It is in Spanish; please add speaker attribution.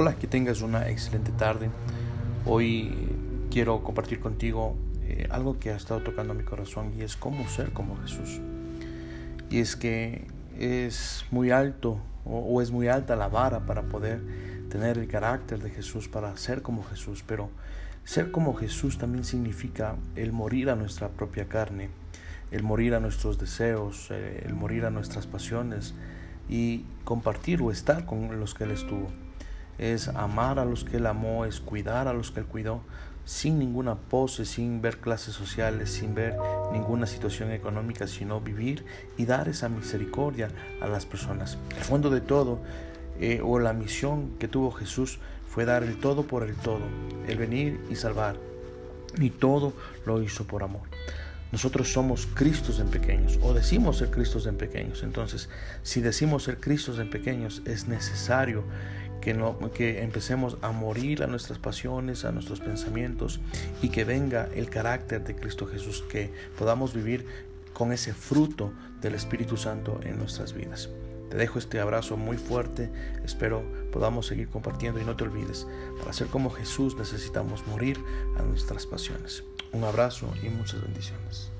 Speaker 1: Hola, que tengas una excelente tarde. Hoy quiero compartir contigo eh, algo que ha estado tocando mi corazón y es cómo ser como Jesús. Y es que es muy alto o, o es muy alta la vara para poder tener el carácter de Jesús, para ser como Jesús, pero ser como Jesús también significa el morir a nuestra propia carne, el morir a nuestros deseos, eh, el morir a nuestras pasiones y compartir o estar con los que Él estuvo. Es amar a los que Él amó, es cuidar a los que Él cuidó, sin ninguna pose, sin ver clases sociales, sin ver ninguna situación económica, sino vivir y dar esa misericordia a las personas. El fondo de todo, eh, o la misión que tuvo Jesús, fue dar el todo por el todo, el venir y salvar. Y todo lo hizo por amor. Nosotros somos Cristos en pequeños o decimos ser Cristos en pequeños. Entonces, si decimos ser Cristos en pequeños, es necesario que, no, que empecemos a morir a nuestras pasiones, a nuestros pensamientos y que venga el carácter de Cristo Jesús, que podamos vivir con ese fruto del Espíritu Santo en nuestras vidas. Te dejo este abrazo muy fuerte, espero podamos seguir compartiendo y no te olvides, para ser como Jesús necesitamos morir a nuestras pasiones. Un abrazo y muchas bendiciones.